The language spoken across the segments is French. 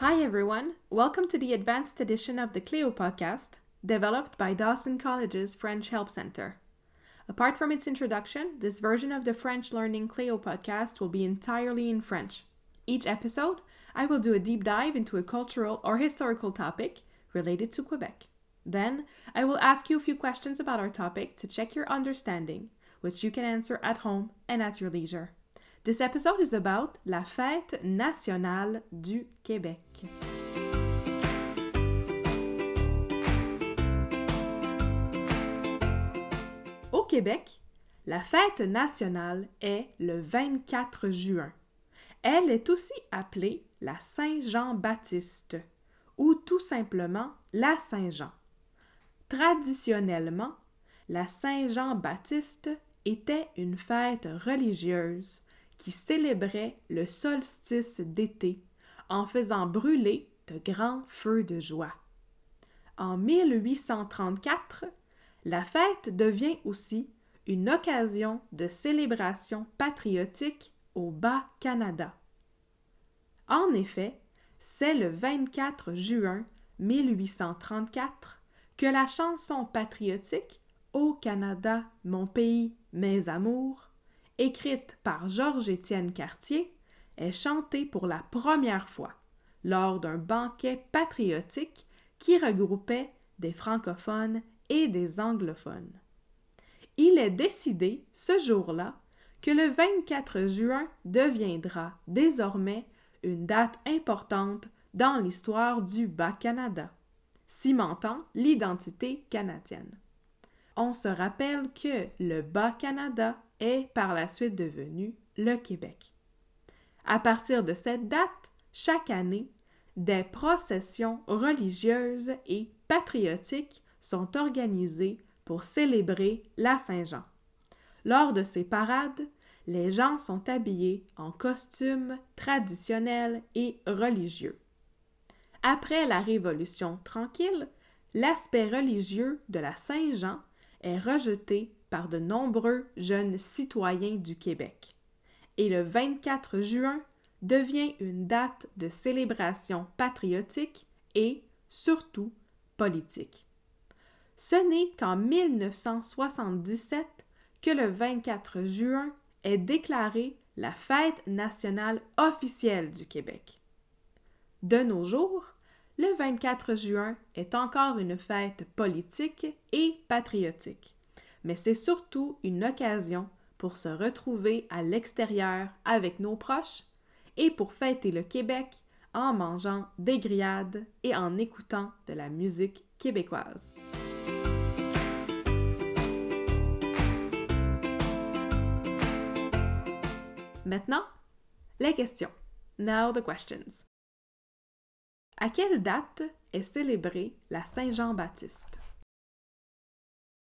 Hi, everyone. Welcome to the advanced edition of the Cleo podcast, developed by Dawson College's French Help Center. Apart from its introduction, this version of the French Learning Cleo podcast will be entirely in French. Each episode, I will do a deep dive into a cultural or historical topic related to Quebec. Then, I will ask you a few questions about our topic to check your understanding, which you can answer at home and at your leisure. This episode is about la fête nationale du Québec. Au Québec, la fête nationale est le 24 juin. Elle est aussi appelée la Saint-Jean-Baptiste ou tout simplement la Saint-Jean. Traditionnellement, la Saint-Jean-Baptiste était une fête religieuse qui célébrait le solstice d'été en faisant brûler de grands feux de joie. En 1834, la fête devient aussi une occasion de célébration patriotique au Bas-Canada. En effet, c'est le 24 juin 1834 que la chanson patriotique Au Canada, mon pays, mes amours écrite par Georges-Étienne Cartier, est chantée pour la première fois lors d'un banquet patriotique qui regroupait des francophones et des anglophones. Il est décidé ce jour-là que le 24 juin deviendra désormais une date importante dans l'histoire du Bas-Canada, cimentant l'identité canadienne. On se rappelle que le Bas-Canada est par la suite devenu le Québec. À partir de cette date, chaque année, des processions religieuses et patriotiques sont organisées pour célébrer la Saint-Jean. Lors de ces parades, les gens sont habillés en costumes traditionnels et religieux. Après la Révolution tranquille, l'aspect religieux de la Saint-Jean est rejeté par de nombreux jeunes citoyens du Québec. Et le 24 juin devient une date de célébration patriotique et, surtout, politique. Ce n'est qu'en 1977 que le 24 juin est déclaré la fête nationale officielle du Québec. De nos jours, le 24 juin est encore une fête politique et patriotique mais c'est surtout une occasion pour se retrouver à l'extérieur avec nos proches et pour fêter le Québec en mangeant des grillades et en écoutant de la musique québécoise. Maintenant, les questions. Now the questions. À quelle date est célébrée la Saint-Jean-Baptiste?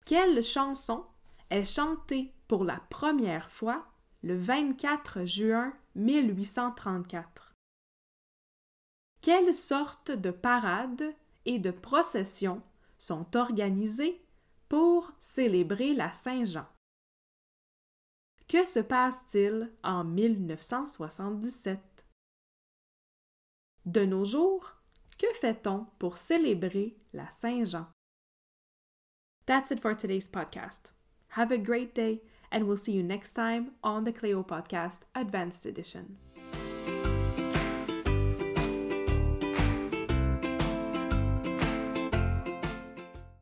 Quelle chanson est chantée pour la première fois le 24 juin 1834? Quelles sortes de parades et de processions sont organisées pour célébrer la Saint-Jean? Que se passe-t-il en 1977? De nos jours, que fait-on pour célébrer la Saint-Jean? That's it for today's podcast. Have a great day, and we'll see you next time on the Cleo Podcast Advanced Edition.